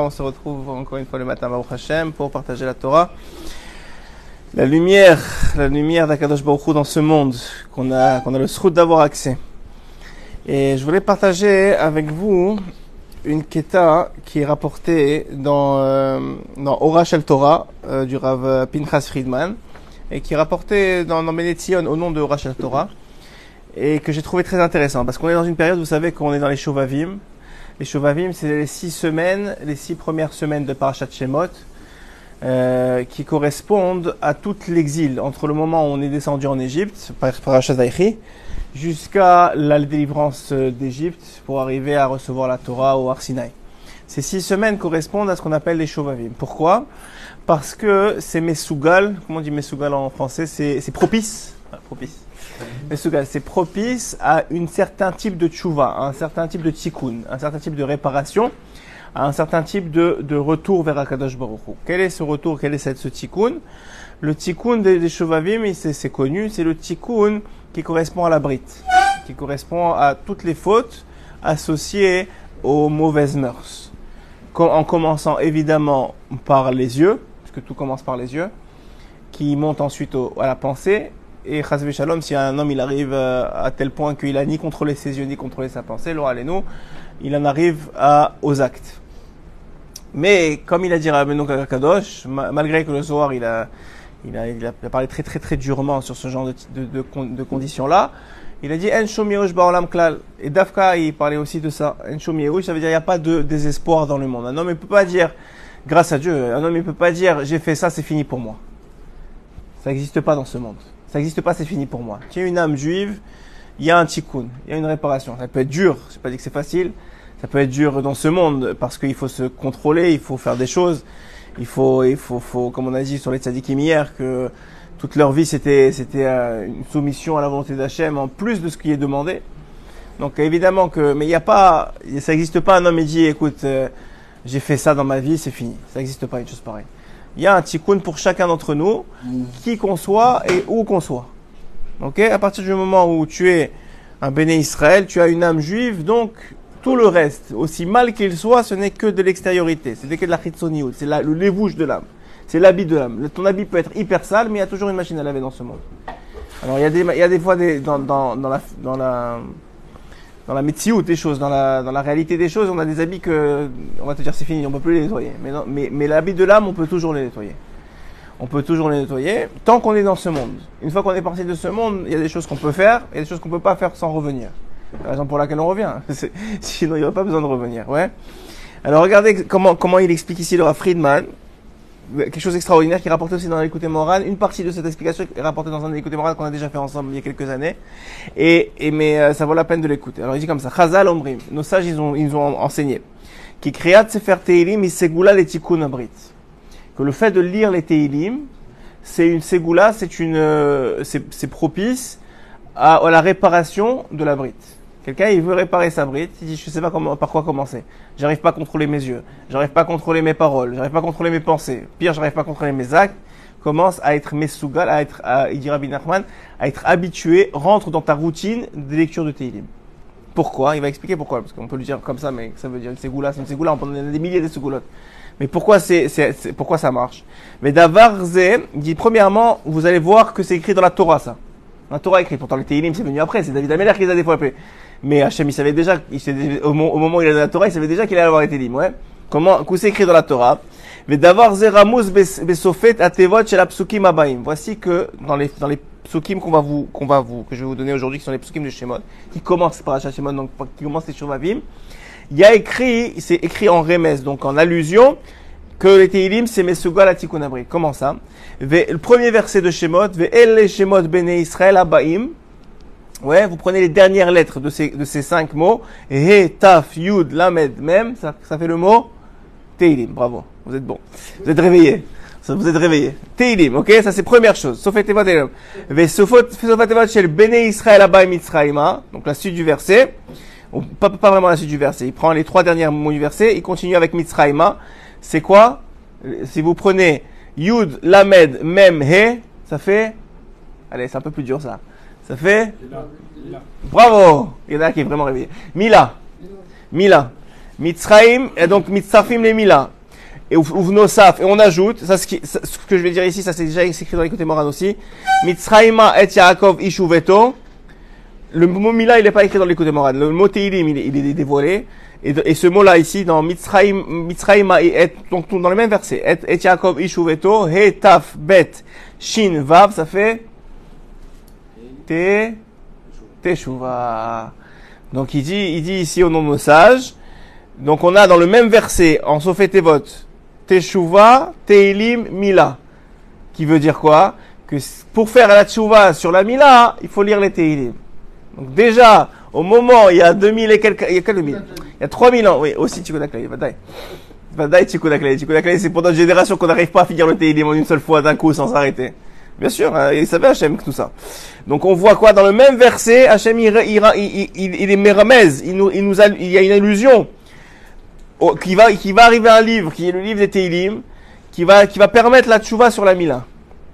on se retrouve encore une fois le matin Hashem pour partager la Torah. La lumière la lumière d'Akadosh Baruch Hu dans ce monde qu'on a qu'on a le srout d'avoir accès. Et je voulais partager avec vous une keta qui est rapportée dans, euh, dans Ora Shel Torah euh, du Rav Pinchas Friedman et qui est rapportée dans, dans Benetzion au nom de Ora Shel Torah et que j'ai trouvé très intéressant parce qu'on est dans une période, vous savez qu'on est dans les Shovavim. Les Shovavim, c'est les six semaines, les six premières semaines de Parashat Shemot euh, qui correspondent à tout l'exil entre le moment où on est descendu en Égypte, Parashat Zaychi, jusqu'à la délivrance d'Égypte pour arriver à recevoir la Torah au Arsinaï. Ces six semaines correspondent à ce qu'on appelle les Shovavim. Pourquoi? Parce que c'est Mesougal, comment on dit Mesougal en français? C'est propice. Ah, propice. Mesougal, c'est propice à un certain type de tchouva, un certain type de tikkun, un certain type de réparation, à un certain type de, de retour vers Akadosh Baruch Hu. Quel est ce retour Quel est cette, ce tikkun? Le tikkun des, des Shovavim, c'est connu, c'est le tikkun qui correspond à la brite, qui correspond à toutes les fautes associées aux mauvaises mœurs. En commençant évidemment par les yeux, puisque tout commence par les yeux, qui monte ensuite au, à la pensée, et Chazvé Shalom, si un homme il arrive à tel point qu'il a ni contrôlé ses yeux ni contrôlé sa pensée, nous, il en arrive à, aux actes. Mais comme il a dit Rabbeinu Kadosh, malgré que le Zohar il a, il a, il a, parlé très très très durement sur ce genre de, de, de, de conditions-là. Il a dit En Klal. Et Dafka, il parlait aussi de ça. En ça veut dire il n'y a pas de désespoir dans le monde. Un homme ne peut pas dire, grâce à Dieu, un homme ne peut pas dire j'ai fait ça, c'est fini pour moi. Ça n'existe pas dans ce monde. Ça n'existe pas, c'est fini pour moi. Tu es une âme juive, il y a un tikkun, il y a une réparation. Ça peut être dur, je pas dit que c'est facile. Ça peut être dur dans ce monde parce qu'il faut se contrôler, il faut faire des choses il faut, il faut, faut, comme on a dit sur les tzadikim hier, que toute leur vie c'était, c'était euh, une soumission à la volonté d'Hachem en plus de ce qui est demandé. Donc évidemment que, mais il n'y a pas, ça n'existe pas un homme et dit, écoute, euh, j'ai fait ça dans ma vie, c'est fini. Ça n'existe pas une chose pareille. Il y a un tikkun pour chacun d'entre nous, qui qu'on soit et où qu'on soit. Ok À partir du moment où tu es un béné Israël, tu as une âme juive, donc tout le reste, aussi mal qu'il soit, ce n'est que de l'extériorité. C'est que de la chitsoniout. C'est le lévouche de l'âme. C'est l'habit de l'âme. Ton habit peut être hyper sale, mais il y a toujours une machine à laver dans ce monde. Alors, il y a des, il y a des fois dans, dans, dans la, dans la, dans la des choses, dans la, dans la réalité des choses, on a des habits que, on va te dire c'est fini, on peut plus les nettoyer. Mais, mais, mais l'habit de l'âme, on peut toujours les nettoyer. On peut toujours les nettoyer tant qu'on est dans ce monde. Une fois qu'on est parti de ce monde, il y a des choses qu'on peut faire, et des choses qu'on peut pas faire sans revenir. La raison pour laquelle on revient. Sinon, il n'y aurait pas besoin de revenir. Ouais. Alors, regardez comment, comment il explique ici le Friedman. Quelque chose d'extraordinaire qui est rapporté aussi dans l'écoute morale. Une partie de cette explication est rapportée dans un écoute morale qu'on a déjà fait ensemble il y a quelques années. Et, et mais euh, ça vaut la peine de l'écouter. Alors, il dit comme ça. Chazal Omrim. Nos sages, ils ont, ils ont enseigné. Qui créa Sefer Teilim segula les tikkun abrit. Le fait de lire les Teilim, c'est une segula, c'est une, euh, c'est propice à, la réparation de la brite. Quelqu'un, il veut réparer sa bride, il dit, je sais pas comment, par quoi commencer. J'arrive pas à contrôler mes yeux. J'arrive pas à contrôler mes paroles. J'arrive pas à contrôler mes pensées. Pire, j'arrive pas à contrôler mes actes. Commence à être mesougal, à être, à, il dit Rabbi Nachman, à être habitué, rentre dans ta routine de lecture de Teilim. Pourquoi? Il va expliquer pourquoi, parce qu'on peut le dire comme ça, mais ça veut dire une ségoula, c'est une ségoula, on peut donner des milliers de ségoulottes. Mais pourquoi c'est, pourquoi ça marche? Mais Davarze dit premièrement, vous allez voir que c'est écrit dans la Torah ça. La Torah écrit, pourtant le Teilim c'est venu après, c'est David Ameller qui les a développés. Mais Hachem, il savait déjà, il au, moment où il a la Torah, il savait déjà qu'il allait avoir été libre, ouais. Comment, c'est écrit dans la Torah? Mais d'avoir Zeramus besofet atevot chez la psukim abaim. Voici que dans les, dans les psukim qu'on va vous, qu'on va vous, que je vais vous donner aujourd'hui, qui sont les psukim de Shemot, qui commencent par Hachem donc, qui commencent les Shuvavim. Il y a écrit, c'est écrit en remès, donc en allusion, que les Teilim, c'est Mesugal Atikunabri. Comment ça? Le premier verset de Shemot, Ve el Shemot bene Israël abaim. Ouais, vous prenez les dernières lettres de ces, de ces cinq mots. He, Taf, Yud, Lamed, Mem. Ça, ça fait le mot Teilim. Bravo. Vous êtes bon. Vous êtes réveillé. Vous êtes réveillé. Teilim, ok? Ça, c'est première chose. Sofetevot Teilim. Ve Sofetevot shel Bene Israël Abay Mitzrayima. Donc, la suite du verset. Pas, pas vraiment la suite du verset. Il prend les trois derniers mots du verset. Il continue avec Mitzrayima. C'est quoi? Si vous prenez Yud, Lamed, Mem, He, ça fait. Allez, c'est un peu plus dur ça. Ça fait. Bravo Il y en a qui est vraiment réveillé. Mila. Mila. Mitzraim, et donc Mitzrafim les Mila. Et Uvnosaf, et on ajoute, ça, ce, qui, ce que je vais dire ici, ça c'est déjà écrit dans les côtés morales aussi. Mitzraima et Yaakov Ishuveto. Le mot Mila, il n'est pas écrit dans les côtés morales. Le mot Teilim, il, il est dévoilé. Et, et ce mot-là ici, dans Mitzraim, Mitzraima, et, donc dans le même verset, et, et Yaakov Ishuveto, He Taf Bet Shin Vav, ça fait Te Teshuva. Donc il dit, il dit ici au nom de nos sages, donc on a dans le même verset, en Sophet Tevot, Teshuva, Teilim, Mila. Qui veut dire quoi? Que pour faire la Teshuva sur la Mila, il faut lire les Teilim. Donc déjà, au moment, il y a 2000 et quelques, il y a quelques mille. Il y a 3000 ans, oui, aussi Tikudaklai, Vadaï. Vadaï Tikudaklai. Tikudaklai, c'est pour notre génération qu'on n'arrive pas à finir le Teilim en une seule fois d'un coup sans s'arrêter. Bien sûr, hein, il savait Hachem tout ça. Donc on voit quoi Dans le même verset, Hachem il, il, il, est méramèze, il, nous, il, nous a, il y a une illusion qui va, qui va arriver un livre, qui est le livre des Teilim, qui va, qui va permettre la tchouva sur la Mila.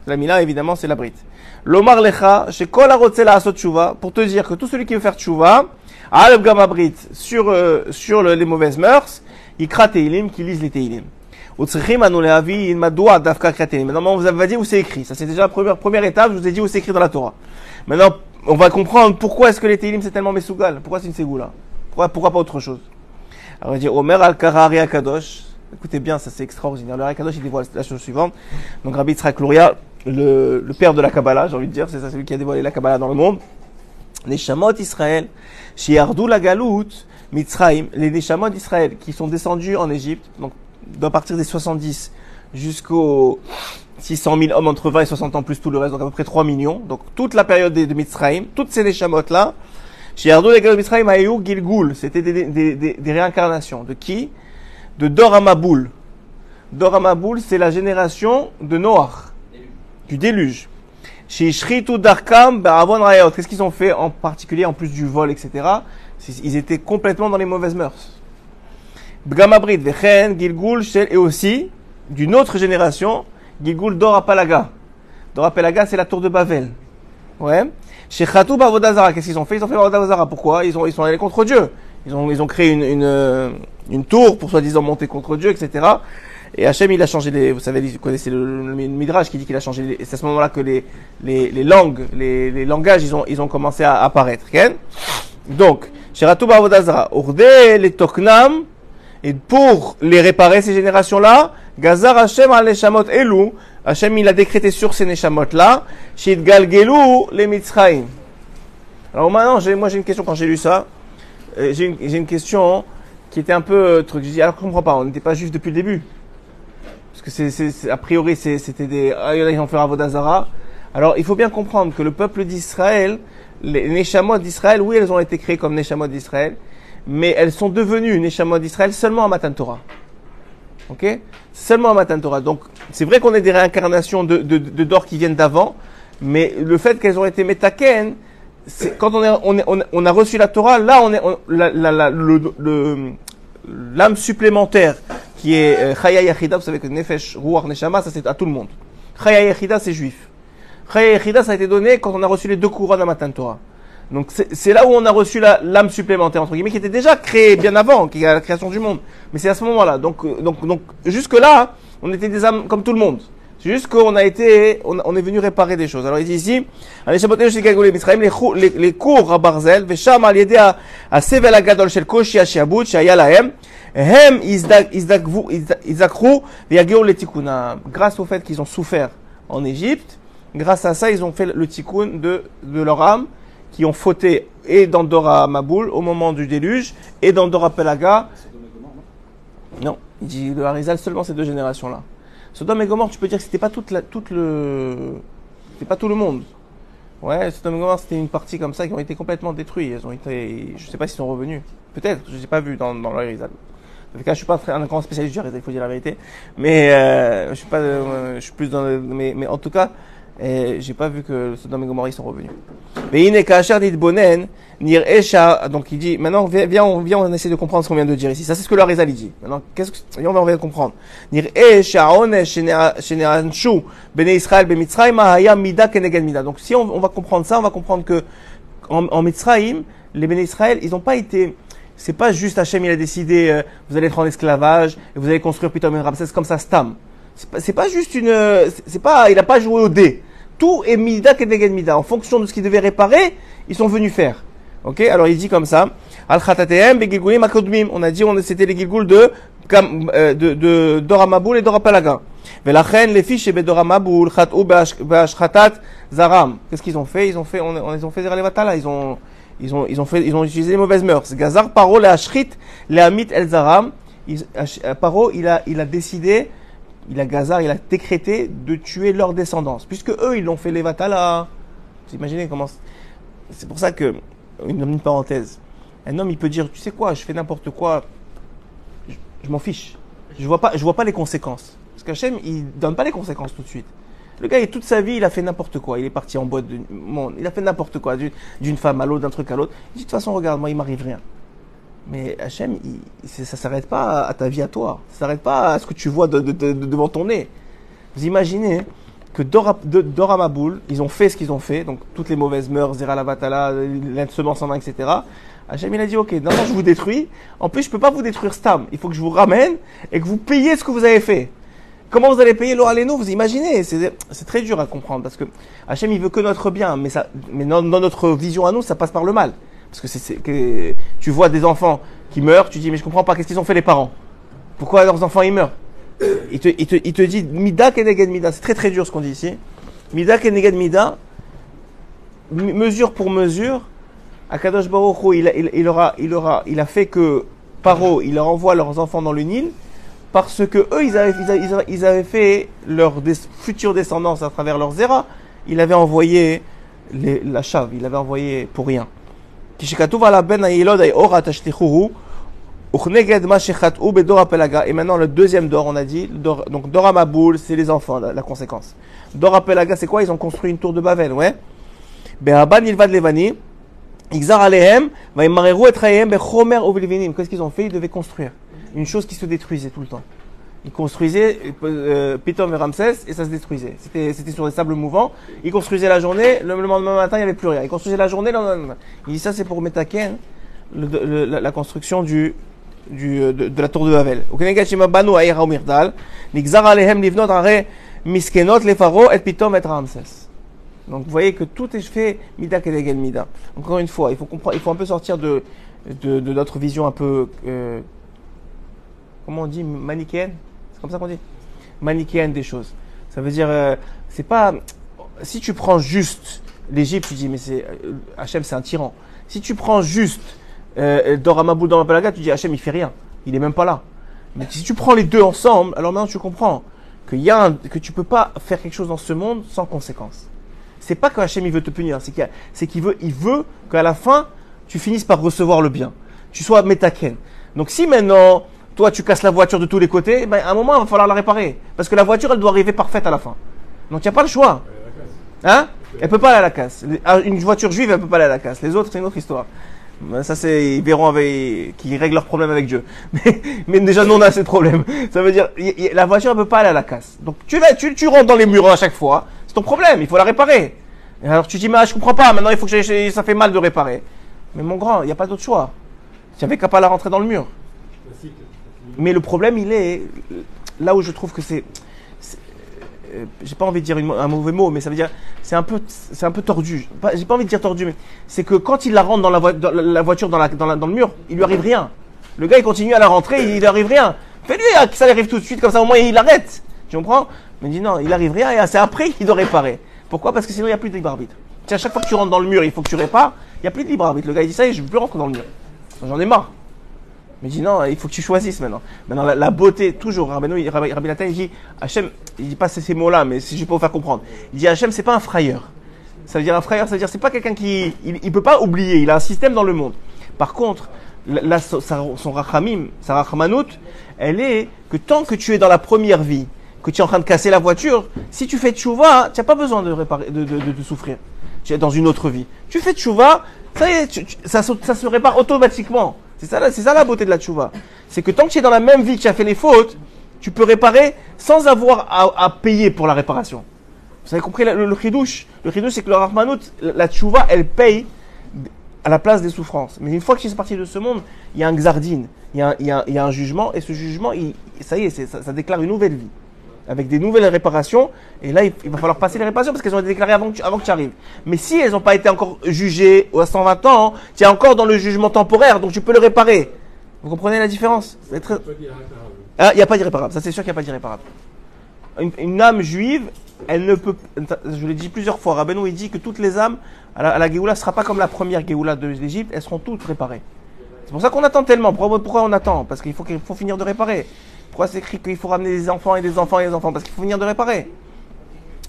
La Mila, évidemment, c'est la brite. L'Omar Lecha, chez Kol Asot Tchouva, pour te dire que tout celui qui veut faire tchouva, Aleb Gamabrit, sur, euh, sur le, les mauvaises mœurs, il cra Teilim, qui lise les Teilim. Maintenant, vous avez dit où c'est écrit. Ça, c'est déjà la première, première étape. Je vous ai dit où c'est écrit dans la Torah. Maintenant, on va comprendre pourquoi est-ce que les Teilim c'est tellement Mesougal. Pourquoi c'est une Ségoula? Pourquoi, pourquoi pas autre chose? Alors, on va dire Omer al-Karari Akadosh. Écoutez bien, ça c'est extraordinaire. Le Akadosh, il dévoile la chose suivante. Donc, Rabbi Tzrak le, le père de la Kabbalah, j'ai envie de dire, c'est ça, c'est lui qui a dévoilé la Kabbalah dans le monde. Neshamot Israël, Shiardou la Galout, Mitzraim, les Neshamot d'Israël qui sont descendus en Égypte, donc à partir des 70 jusqu'aux 600 000 hommes entre 20 et 60 ans plus tout le reste, donc à peu près 3 millions. Donc toute la période de, Mitzraim, toutes ces Neshamot là, chez Ardou les Mitzraim Gilgul, c'était des, des, des, des, réincarnations. De qui? De Doramaboul. Doramaboul, c'est la génération de Noach, du déluge. Chez Shritu Darkam, Baravon Rayot, qu'est-ce qu'ils ont fait en particulier, en plus du vol, etc. Ils étaient complètement dans les mauvaises mœurs. Bgamabrit, Vechen, Gilgul, Shel, et aussi, d'une autre génération, Gilgul Dorapalaga. Dorapalaga, c'est la tour de Babel. Ouais. Chez Khatou Bavodazara, qu'est-ce qu'ils ont fait? Ils ont fait Bavodazara. Pourquoi? Ils, ont, ils sont allés contre Dieu. Ils ont, ils ont créé une, une tour pour soi-disant monter contre Dieu, etc. Et Hachem, il a changé les, vous savez, vous connaissez le, le, Midrash qui dit qu'il a changé les, c'est à ce moment-là que les, les, langues, les, langages, ils ont, ils ont commencé à apparaître. Donc, Sheratou Bavodazara, Urde, les Toknam, et pour les réparer, ces générations-là, Gazar Hashem al Neshamot Elu, Hashem il a décrété sur ces Neshamot-là, Shid Galgelu les Mitzrayim. Alors maintenant, moi j'ai une question quand j'ai lu ça. Euh, j'ai une, question qui était un peu euh, truc. Je dis, je comprends pas, on n'était pas juif depuis le début. Que c'est, a priori c'était des. Ah, il y en a qui faire Avodazara. Alors il faut bien comprendre que le peuple d'Israël, les Neshamot d'Israël, oui, elles ont été créées comme Neshamot d'Israël mais elles sont devenues Neshamot d'Israël seulement à Matan Torah. Ok? Seulement à Matan Torah. Donc, c'est vrai qu'on est des réincarnations de, de, de d'or qui viennent d'avant, mais le fait qu'elles ont été métaken, c'est, quand on, est, on, est, on, a reçu la Torah, là, on est, la, la, la, le, le, l'âme supplémentaire qui est euh, Chaya Yachida, vous savez que Nefesh, Ruach, Neshama, ça c'est à tout le monde. Chaya Yachida, c'est juif. Chaya Yachida, ça a été donné quand on a reçu les deux couronnes à Matan Torah. Donc c'est là où on a reçu l'âme supplémentaire entre guillemets qui était déjà créée bien avant, qui est la création du monde. Mais c'est à ce moment-là. Donc euh, donc donc jusque là, on était des âmes comme tout le monde. C'est juste qu'on a été, on, on, est venu réparer des choses. Alors il dit ici, les, les cours à Barzel, Vesham al yedé à Sevel Agadol shel Koshi Ashiabut, Shaya Lahem, Hem Izakru, Viageo Letikuna. Grâce au fait qu'ils ont souffert en Égypte, grâce à ça, ils ont fait le tikkun de, de leur âme, qui ont fauté et dans Dora Maboul au moment du déluge et dans Dora Pelaga. Non, il dit le Harizal seulement ces deux générations-là. Sodome et Gomorre, tu peux dire que c'était pas toute la, toute le, c'était pas tout le monde. Ouais, Sodome et Gomorre, c'était une partie comme ça qui ont été complètement détruits. Ils ont été, je sais pas s'ils sont revenus. Peut-être, je sais pas vu dans, dans le Harizal. En tout cas, je suis pas un grand spécialiste du Harizal, il faut dire la vérité. Mais, euh, je suis pas, euh, je suis plus dans le, mais, mais en tout cas, Et j'ai pas vu que Sodome et Gomorrah ils sont revenus. Mais il n'est dit Bonen, Nir donc il dit, maintenant, viens, viens, on, viens, on essaie de comprendre ce qu'on vient de dire ici. Ça, c'est ce que le dit. Maintenant, qu'est-ce que, va, on va comprendre. Nir Onesh, Sheneanshu, Bene Israël, Ben Mitzrayim, Haya, Mida, Kenegen Mida. Donc, si on, on, va comprendre ça, on va comprendre que, en, en Mitzrayim, les Bene Israël, ils n'ont pas été, c'est pas juste Hachem, il a décidé, euh, vous allez être en esclavage, et vous allez construire Pitom et Ramsès comme ça, Stam. C'est pas, c'est pas juste une, c'est pas, il a pas joué au dé. Tout est Mida, Kenegen Mida. En fonction de ce qu'il devait réparer, ils sont venus faire. Ok, alors il dit comme ça. Al khatatehem begilgulim akodmim. On a dit, on c'était les gilgul de euh, de de Doramaboul et Dorapalaga. Velachen les fiches bedoramaboul khatou beashchatat zaram. Qu'est-ce qu'ils ont fait? Ils ont fait, on, ils ont fait Zeralevatala. Ils ont ils ont ils ont fait ils ont utilisé les mauvaises mœurs. Gazar paro le ashrit le amit el zaram. Euh, paro il a il a décidé il a Gazar, il a décrété de tuer leur descendance, puisque eux, ils l'ont fait les Vatala. Vous imaginez comment. C'est pour ça que une, parenthèse. Un homme, il peut dire, tu sais quoi, je fais n'importe quoi, je, m'en fiche. Je vois pas, je vois pas les conséquences. Parce qu'Hachem, il donne pas les conséquences tout de suite. Le gars, toute sa vie, il a fait n'importe quoi. Il est parti en boîte de. Il a fait n'importe quoi, d'une femme à l'autre, d'un truc à l'autre. Il dit, de toute façon, regarde, moi, il m'arrive rien. Mais Hachem, il, ça s'arrête pas à ta vie à toi. Ça s'arrête pas à ce que tu vois devant ton nez. Vous imaginez que Doramaboul, ils ont fait ce qu'ils ont fait, donc toutes les mauvaises mœurs, Zera la Vatala, l'insemence en main, etc. Hachem, il a dit, ok, non, je vous détruis. En plus, je peux pas vous détruire Stam. Il faut que je vous ramène et que vous payiez ce que vous avez fait. Comment vous allez payer l'Oraleno Vous imaginez C'est très dur à comprendre parce que Hachem, il veut que notre bien, mais, dans, notre vision à nous, ça passe par le mal. Parce que, que tu vois des enfants qui meurent, tu dis, mais je comprends pas, qu'est-ce qu'ils ont fait les parents? Pourquoi leurs enfants, ils meurent? Il te, dit Mida Keneged Mida. C'est très très dur ce qu'on dit ici. Mida Keneged Mida, mesure pour mesure, Akadosh Baruch il, il, il, aura, il, aura, il a fait que Paro, il envoie leurs enfants dans le Nil, parce que eux, ils avaient, fait leur future descendance à travers leurs zéras, il avait envoyé la chave, il avait envoyé pour rien. Et maintenant, le deuxième Dor, on a dit, donc Dora Maboul, c'est les enfants, la, conséquence. Dora Pelaga, c'est quoi? Ils ont construit une tour de Babel, ouais. Be'aban Ilvad Levani, Ixar Alehem, Vaimareru et Bechomer. Qu'est-ce qu'ils ont fait? Ils devaient construire. Une chose qui se détruisait tout le temps. Ils construisaient euh, Pitom et Ramsès et ça se détruisait. C'était, c'était sur des sables mouvants. Ils construisaient la journée, le lendemain matin, il n'y avait plus rien. Ils construisaient la journée, le lendemain. Il dit ça, c'est pour Metaken, la construction du, euh, de, la tour de Havel. Donc vous voyez que tout est fait mida kedegel mida. Encore une fois, il faut comprendre, il faut un peu sortir de, de, notre vision un peu, euh, comment on dit, manichéenne? C'est comme ça qu'on dit? Manichéenne des choses. Ça veut dire, euh, c'est pas, si tu prends juste l'Égypte, tu dis, mais c'est, Hachem c'est un tyran. Si tu prends juste euh, Doramabou dans la tu dis Hachem il fait rien, il est même pas là. Mais si tu prends les deux ensemble, alors maintenant tu comprends qu'il y a un, que tu peux pas faire quelque chose dans ce monde sans conséquence. C'est pas que Hachem il veut te punir, c'est qu'il c'est qu'il veut, il veut qu'à la fin tu finisses par recevoir le bien, tu sois métaken. Donc si maintenant toi tu casses la voiture de tous les côtés, ben à un moment il va falloir la réparer parce que la voiture elle doit arriver parfaite à la fin. Donc il n'y a pas le choix. Hein? Elle peut pas aller à la casse. Ah, une voiture juive elle peut pas aller à la casse. Les autres c'est une autre histoire. Ça, c'est, ils verront avec, qu'ils règlent leurs problèmes avec Dieu. Mais, mais déjà, nous, on a ces problèmes. Ça veut dire, la voiture ne peut pas aller à la casse. Donc, tu vas, tu, tu rentres dans les murs à chaque fois. C'est ton problème. Il faut la réparer. Et alors, tu dis, mais je comprends pas. Maintenant, il faut que ça fait mal de réparer. Mais mon grand, il n'y a pas d'autre choix. Tu n'avais qu'à pas la rentrer dans le mur. Mais le problème, il est, là où je trouve que c'est, j'ai pas envie de dire un mauvais mot, mais ça veut dire, c'est un peu, c'est un peu tordu. J'ai pas envie de dire tordu, mais c'est que quand il la rentre dans la, voiture, dans, la, dans, le mur, il lui arrive rien. Le gars, il continue à la rentrer, il, lui arrive rien. Fais-lui hein, ça lui arrive tout de suite, comme ça au moins il arrête. Tu comprends? Mais il dit non, il arrive rien et c'est après qu'il doit réparer. Pourquoi? Parce que sinon il n'y a plus de libre arbitre. à chaque fois que tu rentres dans le mur, il faut que tu répares, il n'y a plus de libre arbitre. Le gars il dit ça et je veux plus rentrer dans le mur. J'en ai marre. Mais il dit non, il faut que tu choisisses maintenant. Maintenant, la, beauté, toujours, Rabbi, Rabbi, Rabbi Nathan, il dit, Hachem, il dit pas ces mots-là, mais si je peux vous faire comprendre. Il dit, Hachem, c'est pas un frayeur. Ça veut dire un frayeur, ça veut dire c'est pas quelqu'un qui, il, il, peut pas oublier, il a un système dans le monde. Par contre, son rachamim, sa rachamanout, elle est que tant que tu es dans la première vie que tu es en train de casser la voiture, si tu fais tchouva, tu n'as pas besoin de, réparer, de, de, de, souffrir. Tu es dans une autre vie. Tu fais tchouva, ça y est, ça, ça, se répare automatiquement. C'est ça, ça la beauté de la tchouva. C'est que tant que tu es dans la même vie que tu as fait les fautes, tu peux réparer sans avoir à, payer pour la réparation. Vous avez compris le, le chidouche Le chidouche, c'est que le rahmanout, la tchouva, elle paye à la place des souffrances. Mais une fois que tu es parti de ce monde, il y a un xardine, il y a un, jugement, et ce jugement, ça y est, ça, déclare une nouvelle vie, avec des nouvelles réparations, et là, il, va falloir passer les réparations parce qu'elles ont été déclarées avant que tu, avant que tu arrives. Mais si elles n'ont pas été encore jugées à 120 ans, tu es encore dans le jugement temporaire, donc tu peux le réparer. Vous comprenez la différence? Ah, Il n'y a pas d'irréparable, ça c'est sûr qu'il n'y a pas d'irréparable. Une, une, âme juive, elle ne peut, je l'ai dit plusieurs fois, Rabbeinu il dit que toutes les âmes à la, Géoula ne sera pas comme la première Géoula de l'Égypte, elles seront toutes réparées. C'est pour ça qu'on attend tellement. Pourquoi, on attend? Parce qu'il faut, qu'il faut finir de réparer. Pourquoi c'est écrit qu'il faut ramener des enfants et des enfants et des enfants Parce qu'il faut finir de réparer.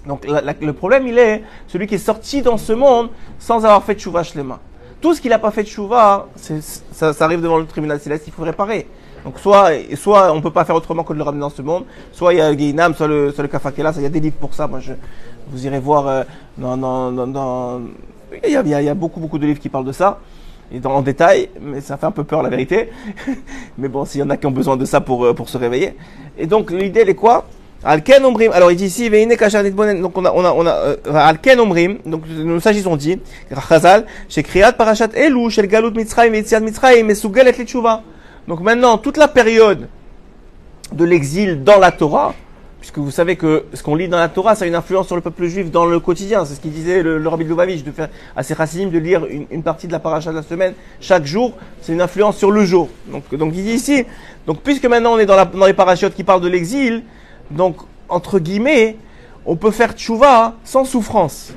Donc le problème, il est celui qui est sorti dans ce monde sans avoir fait les mains. Tout ce qu'il n'a pas fait de chouva, ça, ça, arrive devant le tribunal céleste, il faut réparer. Donc soit, soit on peut pas faire autrement que de le ramener dans ce monde, soit il y a Guinam, soit le, soit le Kafakela, il y a des livres pour ça. Moi, je, vous irez voir euh, dans, dans, dans il y, a, beaucoup, beaucoup de livres qui parlent de ça, en détail, mais ça fait un peu peur la vérité. mais bon, s'il y en a qui ont besoin de ça pour, euh, pour se réveiller. Et donc, l'idée, elle est quoi? Alken Omrim, alors il dit ici, donc on a, on a, on a, euh, Alken Omrim, donc nous s'agissons dit, Chazal, chez Kriyat Parashat Elu, chez Galut Mitzrayim, Yetziat Mitzrayim, et Letshuva. Donc maintenant, toute la période de l'exil dans la Torah, puisque vous savez que ce qu'on lit dans la Torah, ça a une influence sur le peuple juif dans le quotidien. C'est ce qu'il disait le, le Rabbi Lubavitch, de faire à ses de lire une, partie de la paracha de la semaine chaque jour. C'est une influence sur le jour. Donc, donc il dit ici, donc puisque maintenant on est dans, la, dans les parachutes qui parlent de l'exil, donc entre guillemets, on peut faire tchouva sans souffrance.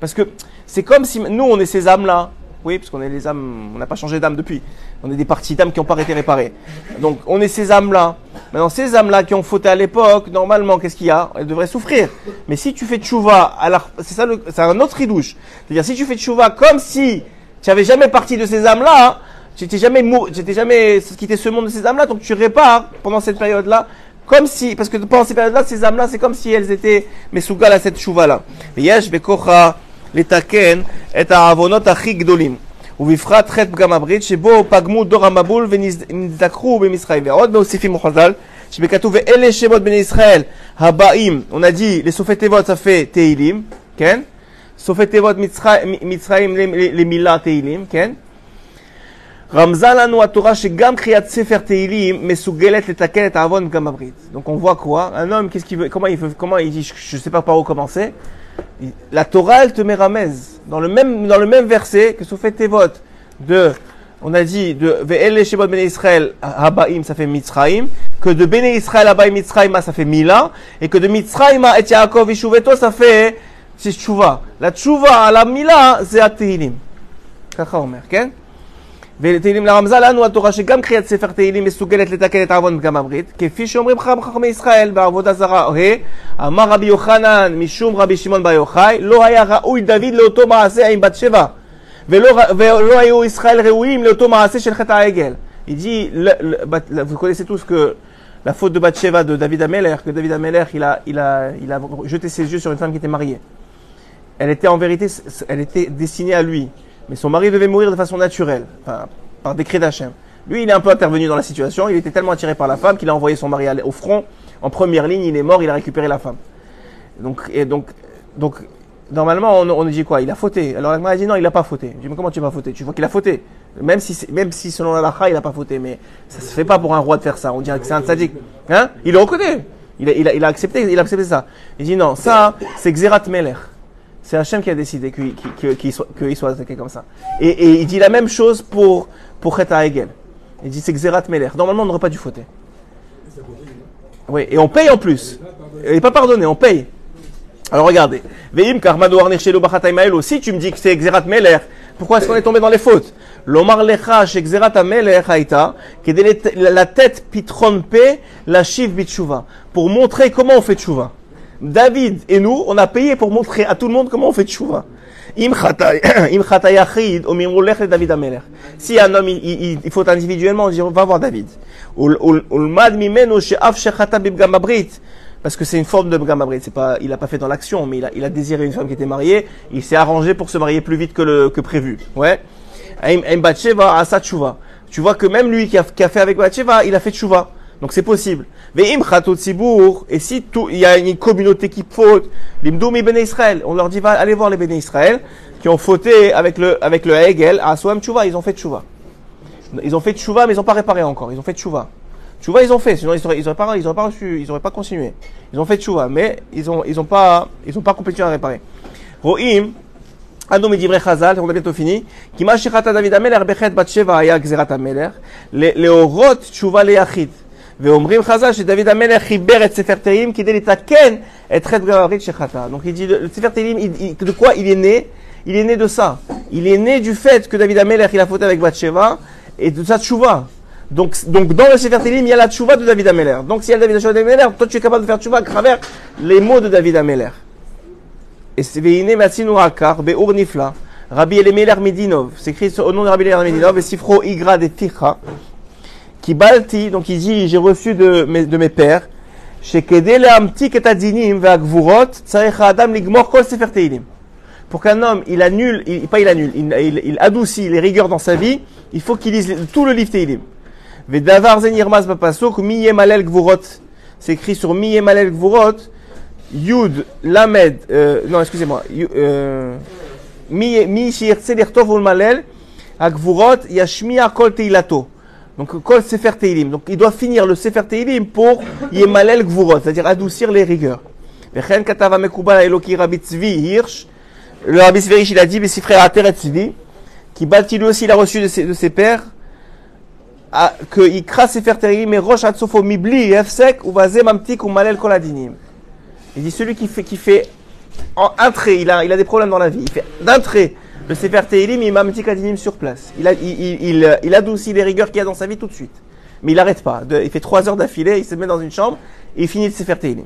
Parce que c'est comme si nous on est ces âmes-là, oui, parce qu'on est les âmes, on n'a pas changé d'âme depuis. On est des parties d'âmes qui n'ont pas été réparées. Donc, on est ces âmes-là. Maintenant, ces âmes-là qui ont fauté à l'époque, normalement, qu'est-ce qu'il y a? Elles devraient souffrir. Mais si tu fais tchouva, c'est ça, c'est un autre ridouche. C'est-à-dire, si tu fais tchouva comme si tu n'avais jamais parti de ces âmes-là, tu n'étais jamais, tu jamais quitté ce monde de ces âmes-là, donc tu répares pendant cette période-là, comme si, parce que pendant ces périodes-là, ces âmes-là, c'est comme si elles étaient mesougal à cette chouva-là. Yesh bekocha letaken et avonot achik dolim. ובפרט חטא פגם הברית, שבו פגמו דור המבול ונזדככו במצרים. ועוד מוסיפים חז"ל, שבכתוב ואלה שמות בני ישראל הבאים, on a dit, תיבות fait תהילים, כן? סופי תיבות מצרים למילה תהילים, כן? רמזה לנו התורה שגם קריאת ספר תהילים מסוגלת לתקן את העוון פגם הברית. Donc on voit quoi? Un homme, qu'est-ce qu'il veut, comment il veut, comment il je sais pas par où commencer. La Torah, elle te met ramez. Dans le même, dans le même verset que sous fait tes votes de, on a dit, de Ve'el Shebot Bene Israël Habaim, ça fait Mitzraim, que de Bene Israël Habaim Mitzraim, ça fait Mila, et que de Mitzraim et Yaakov Ishuveto, ça fait, c'est Tshuva. La Tshuva, la Mila, c'est Ateilim. Kacha Omer? ותהילים לרמזה לנו התורה שגם קריאת ספר תהילים מסוגלת לתקן את העוון פגם הברית, כפי שאומרים חכמי ישראל בעבודה זרה. אמר רבי יוחנן משום רבי שמעון בר יוחאי, לא היה ראוי דוד לאותו מעשה עם בת שבע, ולא, ולא היו ישראל ראויים לאותו מעשה של חטא העגל. Il dit, le, le, vous connaissez tous que la faute de Bathsheba de David Ameler, que David Ameler, il a, il, a, il a jeté ses yeux sur une femme qui était mariée. Elle était en vérité, elle était destinée à lui. Mais son mari devait mourir de façon naturelle, enfin, par décret d'Hachem. Lui, il est un peu intervenu dans la situation. Il était tellement attiré par la femme qu'il a envoyé son mari au front. En première ligne, il est mort, il a récupéré la femme. Donc, et donc, donc normalement, on, on dit quoi? Il a fauté. Alors la a dit non, il n'a pas fauté. Je dis, mais comment tu n'as pas fauté Tu vois qu'il a fauté. Même si, même si selon la lacha, il n'a pas fauté. Mais ça se fait pas pour un roi de faire ça. On dirait que c'est un sadique. Hein? Il le reconnaît. Il a, il, a, il a, accepté, il a accepté ça. Il dit non, ça, c'est Xerat Meler. C'est Hachem qui a décidé qu'il soit, soit, attaqué comme ça. Et, il dit la même chose pour, pour Hegel. Il dit c'est Xerat Meler. Normalement, on n'aurait pas dû fauter. Oui, et on paye en plus. Il n'est pas pardonné, on paye. Alors regardez. Veim Si tu me dis que c'est Xerat Meler, pourquoi est-ce qu'on est tombé dans les fautes? L'omar lecha Xerat haïta, la tête pitron pe, la chiv bitshuva. Pour montrer comment on fait tchouva. David et nous, on a payé pour montrer à tout le monde comment on fait tchouva. Si un homme, il, il, faut individuellement, dit, va voir David. parce que c'est une forme de gamabrit. C'est pas, il a pas fait dans l'action, mais il a, il désiré une femme qui était mariée. Il s'est arrangé pour se marier plus vite que le que prévu. Ouais. Tu vois que même lui qui a, qui a fait avec Batsheva, il a fait tshuva. Donc c'est possible. Et si tout, il y a une communauté qui faute, l'imdoumi ben Israël, on leur dit va aller voir les ben Israël qui ont fauté avec le avec le Hegel à Soam Tchouva, ils ont fait Tchouva. Ils ont fait Tchouva mais ils n'ont pas réparé encore, ils ont fait Tchouva. Tchouva ils ont fait, sinon ils n'auraient ils auraient pas ils auraient pas reçu, ils auraient pas continué. Ils ont fait Tchouva mais ils ont ils ont pas ils ont pas complètement réparé. Rohim Adam et Divrei Chazal, on a bientôt fini. Qui David Ameler, Bechet Bat Sheva, Aya Gzerat le Orot le Yachid. Donc il dit, le Sefer Tehillim, de quoi il est né? Il est né de ça. Il est né du fait que David Amelech, il a fauté avec Bathsheba, et de sa tchouva. Donc, donc dans le Sefer Tehillim, il y a la tchouva de David Ameller. Donc s'il y a David Ameller, toi tu es capable de faire tchouva à travers les mots de David Ameller. Et c'est Rabbi Elimelech Medinov, écrit au nom de Rabbi Elimelech Medinov, et Sifro Igra de Ticha, qui balti, donc il dit, j'ai reçu de mes, de mes pères. Pour qu'un homme, il annule, il, pas il annule, il, il, il, adoucit les rigueurs dans sa vie, il faut qu'il lise tout le livre Tehillim. Ve'davar Zenirmaz Bapasok, Miyem Alel Gvurot, c'est écrit sur Miyem Alel Gvurot, Yud, Lamed, euh, non, excusez-moi, euh, Mi Shirtse Lertov Ul Malel, Agvurot, Yashmiya Kol Teilato. Donc, Kol Sefer Teilim. Donc, il doit finir le Sefer Teilim pour Yemalel Gvurot, c'est-à-dire adoucir les rigueurs. Le Rabbi Hirsch, il a dit, mais ses frères Ateret Tzvi, qui bâtit lui aussi, il a reçu de ses, de ses pères, que il crasse Sefer Teilim et Rosh Atzofo Mibli, Efsek, ou Vazem Amtik, ou Malel Kol Adinim. Il dit celui qui fait, qui fait en un trait, il a, il a des problèmes dans la vie, il fait d'un trait le Sefer Tehilim, il m'a Adinim sur place. Il, a, il, il, il, il adoucit les rigueurs qu'il y a dans sa vie tout de suite. Mais il n'arrête pas. Il fait trois heures d'affilée, il se met dans une chambre et il finit le Sefer Tehilim.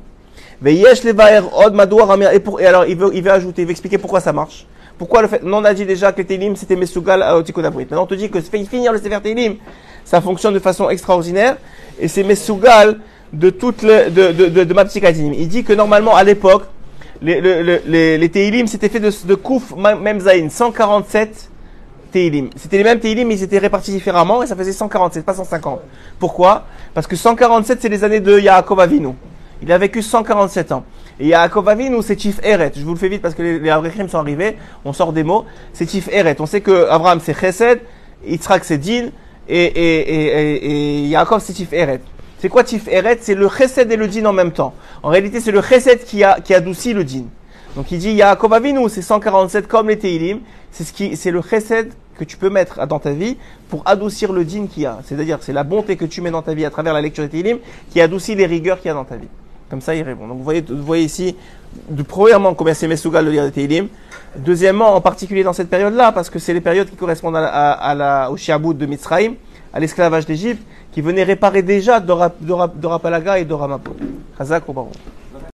Et, pour, et alors, il veut, il veut ajouter, il veut expliquer pourquoi ça marche. Pourquoi le fait, non, on a dit déjà que Tehilim, c'était Mesugal à Otikonabrit. Maintenant, on te dit que finir le Sefer Tehilim, ça fonctionne de façon extraordinaire et c'est Mesugal de toute le, de, de, de, de Maptikadinim. Il dit que normalement, à l'époque, les, les, c'était fait de, de Kouf Memzaïn, 147 Teilim. C'était les mêmes Teilim, mais ils étaient répartis différemment et ça faisait 147, pas 150. Pourquoi? Parce que 147, c'est les années de Yaakov Avinu. Il a vécu 147 ans. Et Yaakov Avinu, c'est Chief Eret. Je vous le fais vite parce que les, les sont arrivés. On sort des mots. C'est Chief Eret. On sait que Abraham, c'est Chesed, Yitzhak, c'est Din, et Yaakov, c'est Chief Eret. C'est quoi Tif Eret? C'est le chesed et le din en même temps. En réalité, c'est le chesed qui, a, qui adoucit le din. Donc il dit Yaakov Avinu, c'est 147 comme les Teilim. C'est ce qui, c'est le chesed que tu peux mettre dans ta vie pour adoucir le din qu'il y a. C'est-à-dire, c'est la bonté que tu mets dans ta vie à travers la lecture des Teilim qui adoucit les rigueurs qu'il y a dans ta vie. Comme ça, il répond. Donc vous voyez, vous voyez ici, de, premièrement, combien c'est Mesougal de lire les Teilim. Deuxièmement, en particulier dans cette période-là, parce que c'est les périodes qui correspondent au Shiabout de Mitzrayim, à l'esclavage d'Égypte, qui venait réparer déjà Dora, Dora, Dora Palaga et Dora Mapo. Chazak.